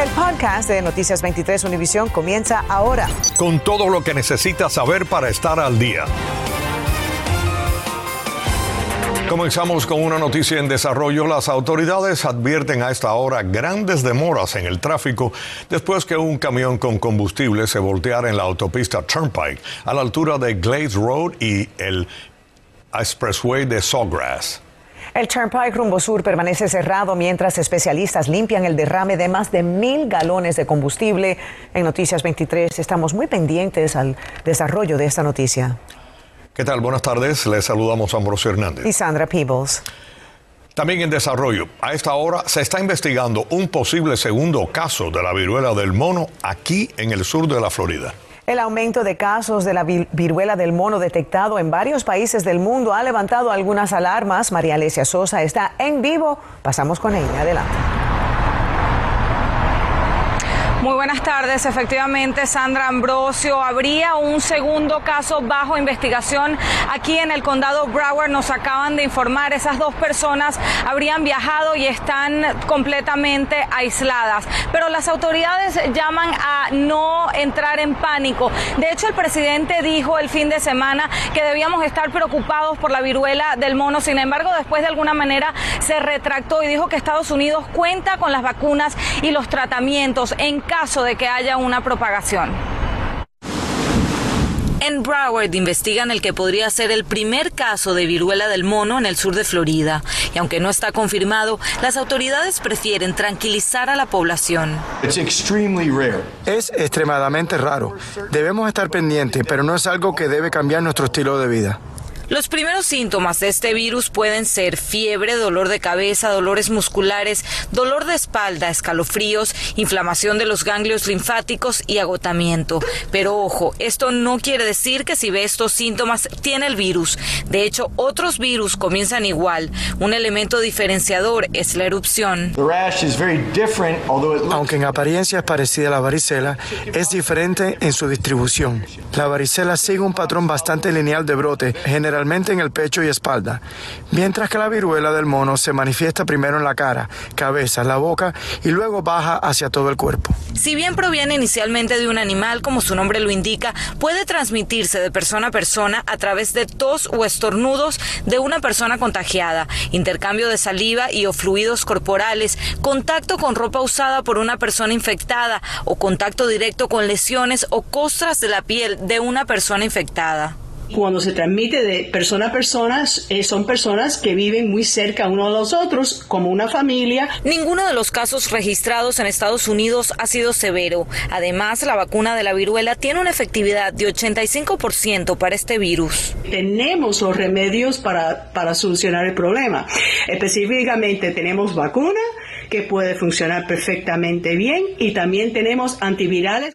El podcast de Noticias 23 Univisión comienza ahora. Con todo lo que necesitas saber para estar al día. Comenzamos con una noticia en desarrollo. Las autoridades advierten a esta hora grandes demoras en el tráfico después que un camión con combustible se volteara en la autopista Turnpike a la altura de Glades Road y el Expressway de Sawgrass. El Turnpike rumbo sur permanece cerrado mientras especialistas limpian el derrame de más de mil galones de combustible. En Noticias 23 estamos muy pendientes al desarrollo de esta noticia. ¿Qué tal? Buenas tardes. Les saludamos a Ambrosio Hernández. Y Sandra Peebles. También en desarrollo, a esta hora se está investigando un posible segundo caso de la viruela del mono aquí en el sur de la Florida. El aumento de casos de la viruela del mono detectado en varios países del mundo ha levantado algunas alarmas. María Alesia Sosa está en vivo. Pasamos con ella. Adelante. Muy buenas tardes. Efectivamente, Sandra Ambrosio, habría un segundo caso bajo investigación aquí en el condado Broward. Nos acaban de informar, esas dos personas habrían viajado y están completamente aisladas. Pero las autoridades llaman a no entrar en pánico. De hecho, el presidente dijo el fin de semana que debíamos estar preocupados por la viruela del mono. Sin embargo, después de alguna manera se retractó y dijo que Estados Unidos cuenta con las vacunas y los tratamientos en caso de que haya una propagación. En Broward investigan el que podría ser el primer caso de viruela del mono en el sur de Florida. Y aunque no está confirmado, las autoridades prefieren tranquilizar a la población. Es extremadamente raro. Debemos estar pendientes, pero no es algo que debe cambiar nuestro estilo de vida. Los primeros síntomas de este virus pueden ser fiebre, dolor de cabeza, dolores musculares, dolor de espalda, escalofríos, inflamación de los ganglios linfáticos y agotamiento. Pero ojo, esto no quiere decir que si ve estos síntomas tiene el virus. De hecho, otros virus comienzan igual. Un elemento diferenciador es la erupción. Aunque en apariencia es parecida a la varicela, es diferente en su distribución. La varicela sigue un patrón bastante lineal de brote, generalmente en el pecho y espalda, mientras que la viruela del mono se manifiesta primero en la cara, cabeza, la boca y luego baja hacia todo el cuerpo. Si bien proviene inicialmente de un animal, como su nombre lo indica, puede transmitirse de persona a persona a través de tos o estornudos de una persona contagiada, intercambio de saliva y o fluidos corporales, contacto con ropa usada por una persona infectada o contacto directo con lesiones o costras de la piel de una persona infectada. Cuando se transmite de persona a persona, eh, son personas que viven muy cerca uno de los otros, como una familia. Ninguno de los casos registrados en Estados Unidos ha sido severo. Además, la vacuna de la viruela tiene una efectividad de 85% para este virus. Tenemos los remedios para, para solucionar el problema. Específicamente tenemos vacuna que puede funcionar perfectamente bien y también tenemos antivirales.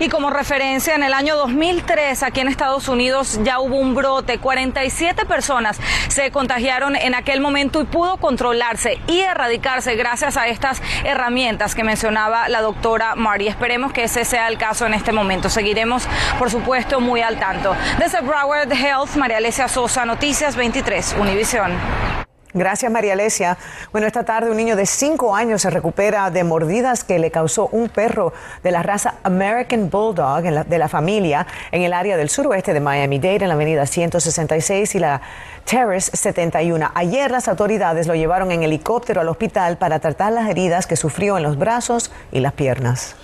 Y como referencia, en el año 2003 aquí en Estados Unidos ya hubo un brote. 47 personas se contagiaron en aquel momento y pudo controlarse y erradicarse gracias a estas herramientas que mencionaba la doctora Mari. Esperemos que ese sea el caso en este momento. Seguiremos, por supuesto, muy al tanto. Desde Broward Health, María Alesia Sosa, Noticias 23, Univisión. Gracias, María Alesia. Bueno, esta tarde un niño de 5 años se recupera de mordidas que le causó un perro de la raza American Bulldog de la familia en el área del suroeste de Miami-Dade, en la avenida 166 y la Terrace 71. Ayer las autoridades lo llevaron en helicóptero al hospital para tratar las heridas que sufrió en los brazos y las piernas.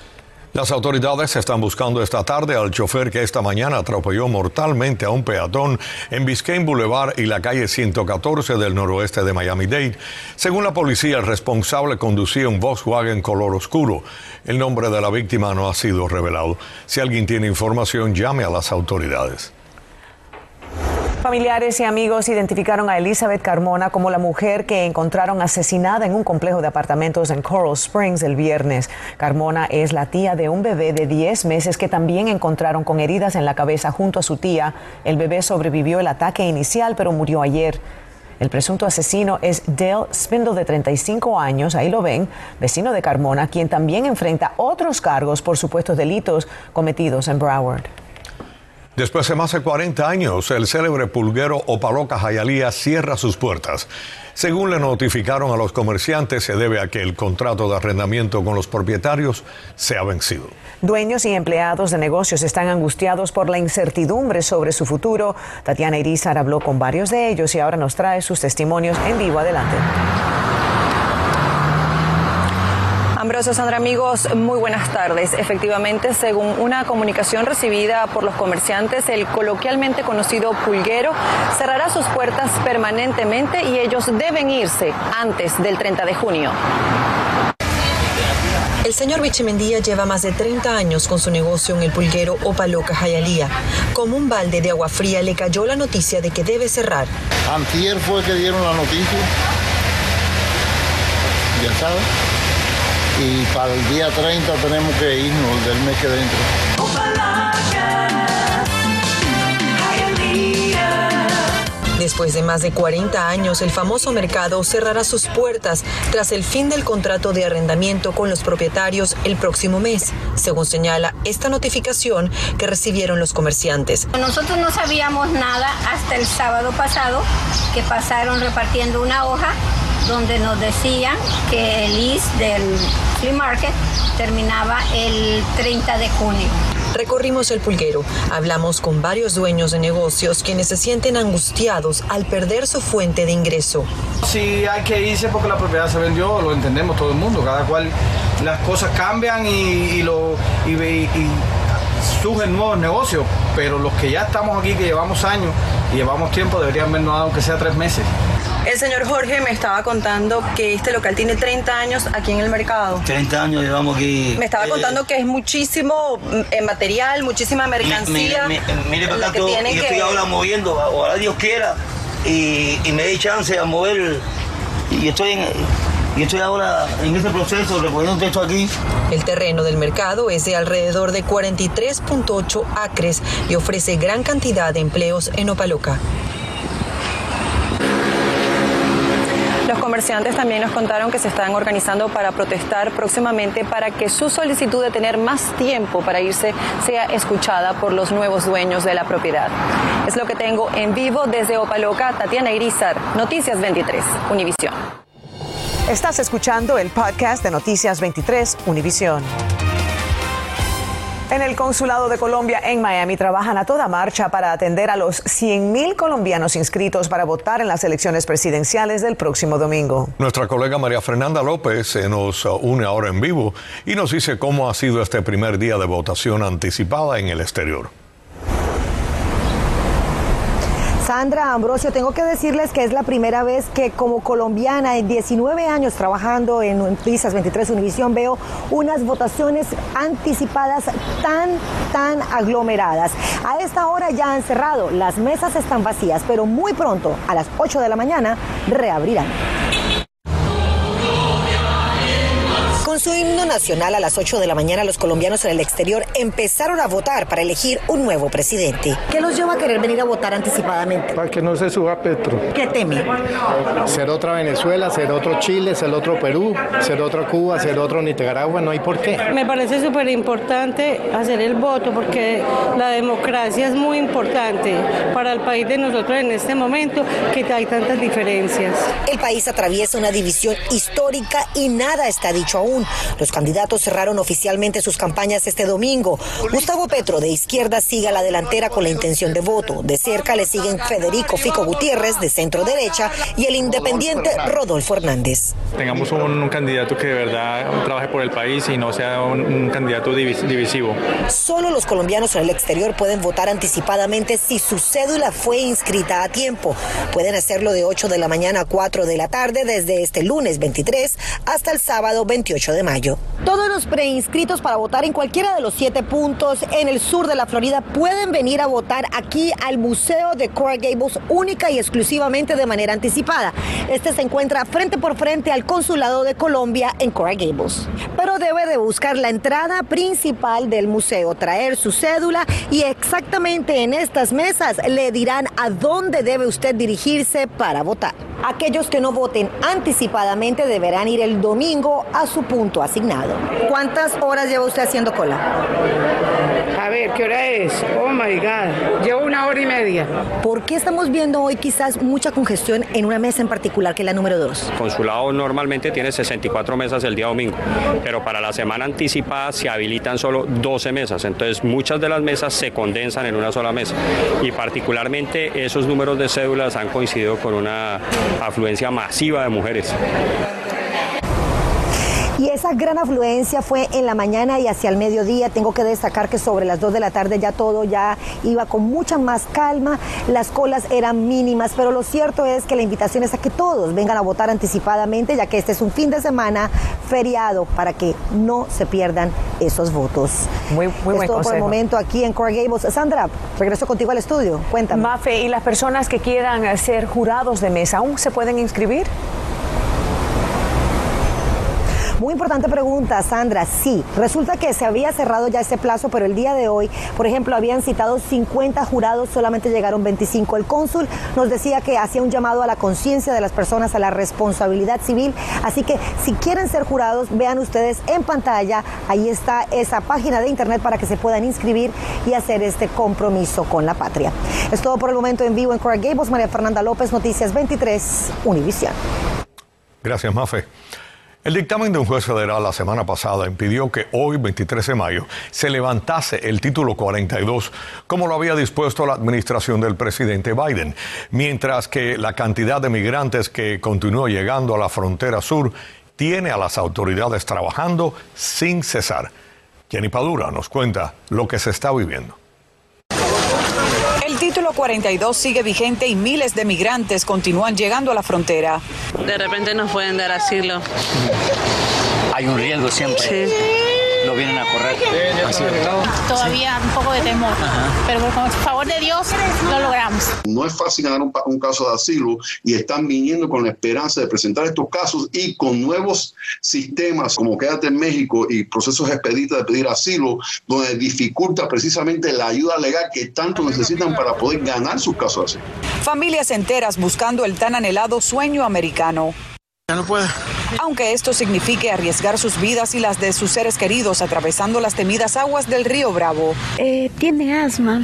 Las autoridades están buscando esta tarde al chofer que esta mañana atropelló mortalmente a un peatón en Biscayne Boulevard y la calle 114 del noroeste de Miami-Dade. Según la policía, el responsable conducía un Volkswagen color oscuro. El nombre de la víctima no ha sido revelado. Si alguien tiene información, llame a las autoridades. Familiares y amigos identificaron a Elizabeth Carmona como la mujer que encontraron asesinada en un complejo de apartamentos en Coral Springs el viernes. Carmona es la tía de un bebé de 10 meses que también encontraron con heridas en la cabeza junto a su tía. El bebé sobrevivió el ataque inicial pero murió ayer. El presunto asesino es Dale Spindle, de 35 años, ahí lo ven, vecino de Carmona, quien también enfrenta otros cargos por supuestos delitos cometidos en Broward. Después de más de 40 años, el célebre pulguero Opaloca Jayalía cierra sus puertas. Según le notificaron a los comerciantes, se debe a que el contrato de arrendamiento con los propietarios se ha vencido. Dueños y empleados de negocios están angustiados por la incertidumbre sobre su futuro. Tatiana Irizar habló con varios de ellos y ahora nos trae sus testimonios en vivo. Adelante. Ambrosio Sandra, amigos, muy buenas tardes. Efectivamente, según una comunicación recibida por los comerciantes, el coloquialmente conocido pulguero cerrará sus puertas permanentemente y ellos deben irse antes del 30 de junio. El señor Bichimendía lleva más de 30 años con su negocio en el pulguero Opaloca Jayalía. Como un balde de agua fría le cayó la noticia de que debe cerrar. Antier fue que dieron la noticia. Ya sabes y para el día 30 tenemos que irnos del mes que dentro. Después de más de 40 años, el famoso mercado cerrará sus puertas tras el fin del contrato de arrendamiento con los propietarios el próximo mes, según señala esta notificación que recibieron los comerciantes. Nosotros no sabíamos nada hasta el sábado pasado que pasaron repartiendo una hoja donde nos decían que el IS del flea market terminaba el 30 de junio. Recorrimos el pulguero, hablamos con varios dueños de negocios quienes se sienten angustiados al perder su fuente de ingreso. Si hay que irse porque la propiedad se vendió, lo entendemos todo el mundo, cada cual las cosas cambian y, lo, y surgen nuevos negocios, pero los que ya estamos aquí, que llevamos años y llevamos tiempo, deberían vernos aunque sea tres meses. El señor Jorge me estaba contando que este local tiene 30 años aquí en el mercado. 30 años llevamos aquí. Me estaba eh, contando que es muchísimo eh, material, muchísima mercancía. mire, para acá, yo estoy ahora moviendo, ojalá Dios quiera, y, me dé chance a mover. Y estoy en, y estoy ahora en ese proceso recogiendo esto aquí. El terreno del mercado es de alrededor de 43.8 acres y ofrece gran cantidad de empleos en Opaloca. Comerciantes también nos contaron que se están organizando para protestar próximamente para que su solicitud de tener más tiempo para irse sea escuchada por los nuevos dueños de la propiedad. Es lo que tengo en vivo desde Opaloca, Tatiana Irizar, Noticias 23, Univisión. Estás escuchando el podcast de Noticias 23, Univisión. En el Consulado de Colombia en Miami trabajan a toda marcha para atender a los 100.000 colombianos inscritos para votar en las elecciones presidenciales del próximo domingo. Nuestra colega María Fernanda López se nos une ahora en vivo y nos dice cómo ha sido este primer día de votación anticipada en el exterior. Sandra Ambrosio, tengo que decirles que es la primera vez que como colombiana en 19 años trabajando en Noticias 23 Univisión veo unas votaciones anticipadas tan, tan aglomeradas. A esta hora ya han cerrado, las mesas están vacías, pero muy pronto, a las 8 de la mañana, reabrirán. Su himno nacional a las 8 de la mañana, los colombianos en el exterior empezaron a votar para elegir un nuevo presidente. ¿Qué los lleva a querer venir a votar anticipadamente? Para que no se suba Petro. ¿Qué teme? Ser otra Venezuela, ser otro Chile, ser otro Perú, ser otra Cuba, ser otro Nicaragua, no hay por qué. Me parece súper importante hacer el voto porque la democracia es muy importante para el país de nosotros en este momento que hay tantas diferencias. El país atraviesa una división histórica y nada está dicho aún los candidatos cerraron oficialmente sus campañas este domingo. Gustavo Petro de izquierda sigue a la delantera con la intención de voto. De cerca le siguen Federico Fico Gutiérrez de centro derecha y el independiente Rodolfo Hernández. Tengamos un, candidato que de verdad trabaje por el país y no sea un, candidato divisivo. Solo los colombianos en el exterior pueden votar anticipadamente si su cédula fue inscrita a tiempo. Pueden hacerlo de 8 de la mañana a 4 de la tarde desde este lunes 23 hasta el sábado 28 de mayo. Todos los preinscritos para votar en cualquiera de los siete puntos en el sur de la Florida pueden venir a votar aquí al Museo de Coral Gables única y exclusivamente de manera anticipada. Este se encuentra frente por frente al Consulado de Colombia en Coral Gables. Pero debe de buscar la entrada principal del museo, traer su cédula y exactamente en estas mesas le dirán a dónde debe usted dirigirse para votar. Aquellos que no voten anticipadamente deberán ir el domingo a su punto asignado. ¿Cuántas horas lleva usted haciendo cola? A ver, ¿qué hora es? Oh my God. Llevo una hora y media. ¿Por qué estamos viendo hoy quizás mucha congestión en una mesa en particular, que es la número 2? Consulado normalmente tiene 64 mesas el día domingo, pero para la semana anticipada se habilitan solo 12 mesas. Entonces muchas de las mesas se condensan en una sola mesa. Y particularmente esos números de cédulas han coincidido con una afluencia masiva de mujeres. Y esa gran afluencia fue en la mañana y hacia el mediodía. Tengo que destacar que sobre las 2 de la tarde ya todo ya iba con mucha más calma, las colas eran mínimas, pero lo cierto es que la invitación es a que todos vengan a votar anticipadamente, ya que este es un fin de semana feriado para que no se pierdan esos votos. Muy, muy es todo por el momento aquí en Core Gables. Sandra, regreso contigo al estudio. Cuéntame. Mafe, ¿y las personas que quieran ser jurados de mesa aún se pueden inscribir? Muy importante pregunta, Sandra. Sí, resulta que se había cerrado ya ese plazo, pero el día de hoy, por ejemplo, habían citado 50 jurados, solamente llegaron 25. El cónsul nos decía que hacía un llamado a la conciencia de las personas, a la responsabilidad civil. Así que si quieren ser jurados, vean ustedes en pantalla, ahí está esa página de internet para que se puedan inscribir y hacer este compromiso con la patria. Es todo por el momento en vivo en Cora Gables. María Fernanda López, Noticias 23, Univisión. Gracias, Mafe. El dictamen de un juez federal la semana pasada impidió que hoy, 23 de mayo, se levantase el título 42, como lo había dispuesto la administración del presidente Biden, mientras que la cantidad de migrantes que continuó llegando a la frontera sur tiene a las autoridades trabajando sin cesar. Jenny Padura nos cuenta lo que se está viviendo. El título 42 sigue vigente y miles de migrantes continúan llegando a la frontera. De repente nos pueden dar asilo. Hay un riesgo siempre. Sí. Lo vienen a correr. Todavía un poco de temor, pero por favor de Dios lo logramos. No es fácil ganar un, un, caso de asilo y están viniendo con la esperanza de presentar estos casos y con nuevos sistemas como Quédate en México y procesos expeditos de pedir asilo, donde dificulta precisamente la ayuda legal que tanto necesitan para poder ganar sus casos así. Familias enteras buscando el tan anhelado sueño americano. Ya no puedo. Aunque esto signifique arriesgar sus vidas y las de sus seres queridos atravesando las temidas aguas del río Bravo. Eh, tiene asma.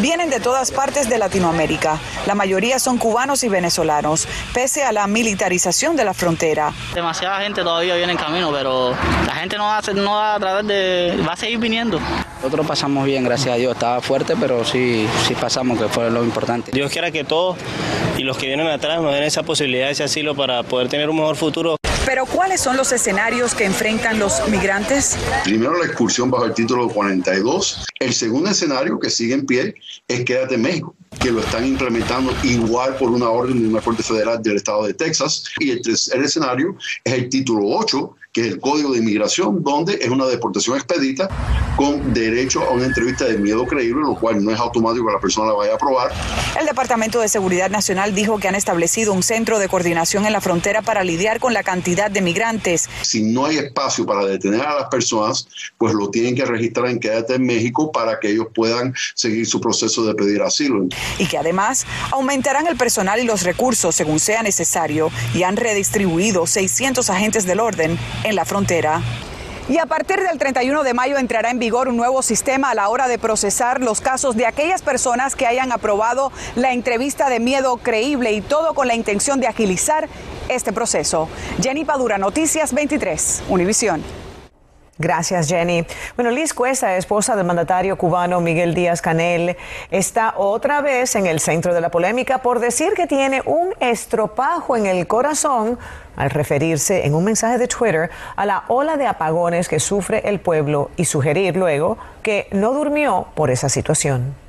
Vienen de todas partes de Latinoamérica. La mayoría son cubanos y venezolanos, pese a la militarización de la frontera. Demasiada gente todavía viene en camino, pero la gente no va a, no va a través de. va a seguir viniendo. Nosotros pasamos bien, gracias a Dios. Estaba fuerte, pero sí, sí pasamos, que fue lo importante. Dios quiera que todos y los que vienen atrás nos den esa posibilidad, ese asilo para poder tener un mejor futuro. Pero ¿cuáles son los escenarios que enfrentan los migrantes? Primero la expulsión bajo el título 42. El segundo escenario que sigue en pie es Quédate en México que lo están implementando igual por una orden de una Corte Federal del Estado de Texas. Y el tercer escenario es el título 8, que es el Código de Inmigración, donde es una deportación expedita con derecho a una entrevista de miedo creíble, lo cual no es automático que la persona la vaya a aprobar. El Departamento de Seguridad Nacional dijo que han establecido un centro de coordinación en la frontera para lidiar con la cantidad de migrantes. Si no hay espacio para detener a las personas, pues lo tienen que registrar en Quédate en México para que ellos puedan seguir su proceso de pedir asilo. Y que además aumentarán el personal y los recursos según sea necesario y han redistribuido 600 agentes del orden en la frontera. Y a partir del 31 de mayo entrará en vigor un nuevo sistema a la hora de procesar los casos de aquellas personas que hayan aprobado la entrevista de miedo creíble y todo con la intención de agilizar este proceso. Jenny Padura, Noticias 23, Univisión. Gracias, Jenny. Bueno, Liz Cuesta, esposa del mandatario cubano Miguel Díaz Canel, está otra vez en el centro de la polémica por decir que tiene un estropajo en el corazón al referirse en un mensaje de Twitter a la ola de apagones que sufre el pueblo y sugerir luego que no durmió por esa situación.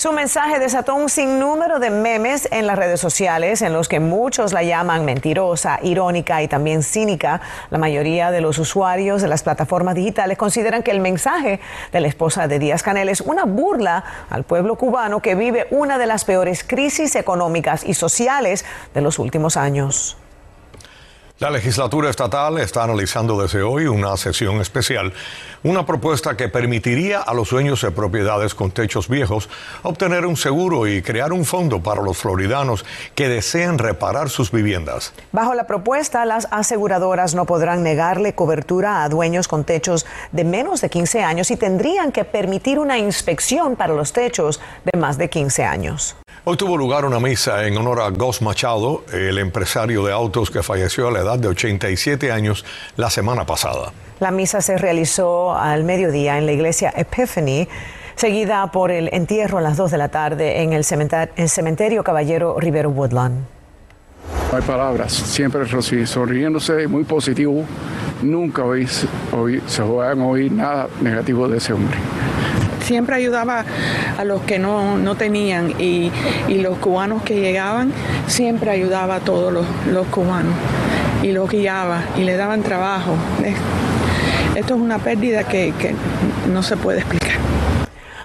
Su mensaje desató un sinnúmero de memes en las redes sociales en los que muchos la llaman mentirosa, irónica y también cínica. La mayoría de los usuarios de las plataformas digitales consideran que el mensaje de la esposa de Díaz Canel es una burla al pueblo cubano que vive una de las peores crisis económicas y sociales de los últimos años. La legislatura estatal está analizando desde hoy una sesión especial, una propuesta que permitiría a los dueños de propiedades con techos viejos obtener un seguro y crear un fondo para los floridanos que desean reparar sus viviendas. Bajo la propuesta, las aseguradoras no podrán negarle cobertura a dueños con techos de menos de 15 años y tendrían que permitir una inspección para los techos de más de 15 años. Hoy tuvo lugar una misa en honor a Gus Machado, el empresario de autos que falleció a la edad de 87 años la semana pasada. La misa se realizó al mediodía en la iglesia Epiphany, seguida por el entierro a las 2 de la tarde en el cementerio, Caballero Rivero Woodland. No hay palabras, siempre sonriéndose, muy positivo. Nunca hoy, hoy se van a oír nada negativo de ese hombre siempre ayudaba a los que no, tenían y, los cubanos que llegaban, siempre ayudaba a todos los, cubanos y los guiaba y le daban trabajo. Esto es una pérdida que, que no se puede explicar.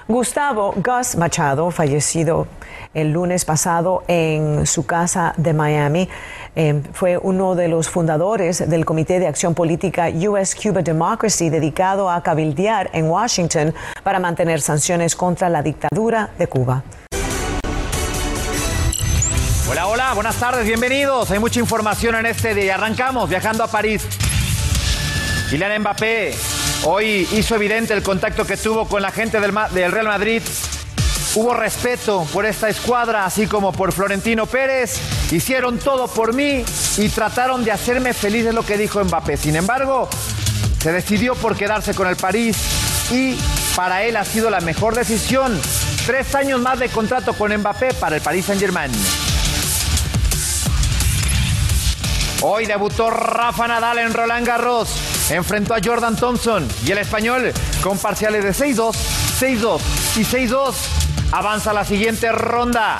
Gustavo Gus Machado, fallecido el lunes pasado en su casa de Miami, eh, fue uno de los fundadores del Comité de Acción Política US Cuba Democracy dedicado a cabildear en Washington para mantener sanciones contra la dictadura de Cuba. Hola, hola, buenas tardes, bienvenidos. Hay mucha información en este día. Arrancamos viajando a París. Kylian Mbappé Hoy hizo evidente el contacto que tuvo con la gente del, Real Madrid. Hubo respeto por esta escuadra, así como por Florentino Pérez. Hicieron todo por mí y trataron de hacerme feliz, es lo que dijo Mbappé. Sin embargo, se decidió por quedarse con el París y para él ha sido la mejor decisión. Tres años más de contrato con Mbappé para el Paris Saint-Germain. Hoy debutó Rafa Nadal en Roland Garros enfrentó a Jordan Thompson y el español con parciales de 6-2, 6-2 y 6-2 avanza a la siguiente ronda.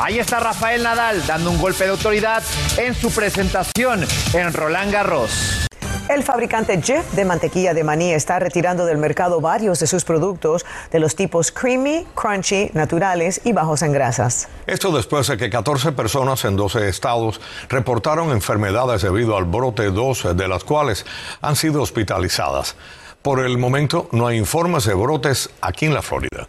Ahí está Rafael Nadal dando un golpe de autoridad en su presentación en Roland Garros. El fabricante Jeff de mantequilla de maní está retirando del mercado varios de sus productos de los tipos creamy, crunchy, naturales y bajos en grasas. Esto después de que 14 personas en 12 estados reportaron enfermedades debido al brote, dos de las cuales han sido hospitalizadas. Por el momento no hay informes de brotes aquí en la Florida.